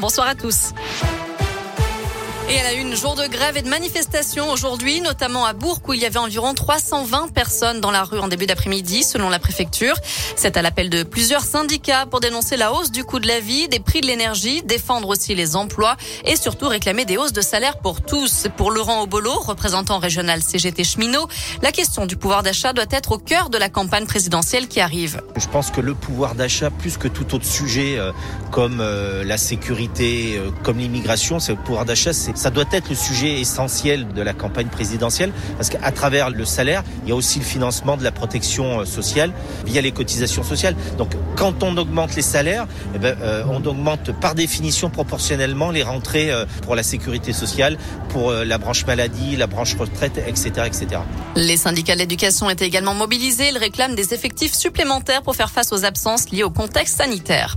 Bonsoir à tous. Et à la une, jour de grève et de manifestation aujourd'hui, notamment à Bourg où il y avait environ 320 personnes dans la rue en début d'après-midi, selon la préfecture. C'est à l'appel de plusieurs syndicats pour dénoncer la hausse du coût de la vie, des prix de l'énergie, défendre aussi les emplois et surtout réclamer des hausses de salaire pour tous. Pour Laurent Obolo, représentant régional CGT cheminot, la question du pouvoir d'achat doit être au cœur de la campagne présidentielle qui arrive. Je pense que le pouvoir d'achat, plus que tout autre sujet euh, comme euh, la sécurité, euh, comme l'immigration, c'est le pouvoir d'achat, c'est ça doit être le sujet essentiel de la campagne présidentielle, parce qu'à travers le salaire, il y a aussi le financement de la protection euh, sociale via les cotisations sociales. Donc quand on augmente les salaires, eh ben, euh, on augmente par définition proportionnellement les rentrées euh, pour la sécurité sociale, pour la branche maladie, la branche retraite, etc. etc. Les syndicats de l'éducation étaient également mobilisés. Ils réclament des effectifs supplémentaires pour faire face aux absences liées au contexte sanitaire.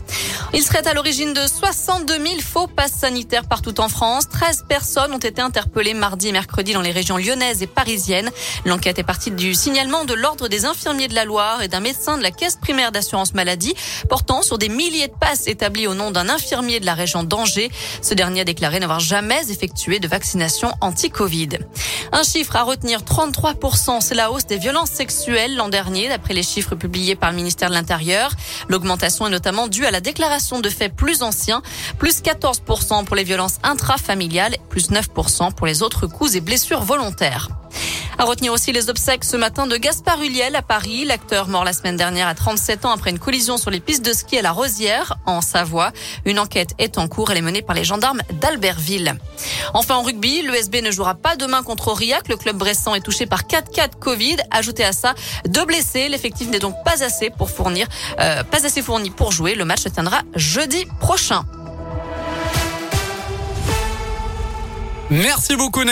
Il serait à l'origine de 62 000 faux passes sanitaires partout en France. 13 personnes ont été interpellées mardi et mercredi dans les régions lyonnaises et parisiennes. L'enquête est partie du signalement de l'Ordre des infirmiers de la Loire et d'un médecin de la Caisse primaire d'assurance maladie portant sur des milliers de passes établies au nom d'un infirmier de la région d'Angers. Ce dernier a déclaré n'avoir jamais effectué de vaccination anti-Covid. Un chiffre à retenir, 33%, c'est la hausse des violences sexuelles l'an dernier, d'après les chiffres publiés par le ministère de l'Intérieur. L'augmentation est notamment due à la déclaration de faits plus anciens, plus 14% pour les violences intrafamiliales, plus 9% pour les autres coups et blessures volontaires. À retenir aussi les obsèques ce matin de Gaspard Huliel à Paris. L'acteur mort la semaine dernière à 37 ans après une collision sur les pistes de ski à la Rosière, en Savoie. Une enquête est en cours. Elle est menée par les gendarmes d'Albertville. Enfin, en rugby, l'USB ne jouera pas demain contre Aurillac. Le club bressan est touché par 4 cas de Covid. Ajoutez à ça deux blessés. L'effectif n'est donc pas assez pour fournir, euh, pas assez fourni pour jouer. Le match se tiendra jeudi prochain. Merci beaucoup.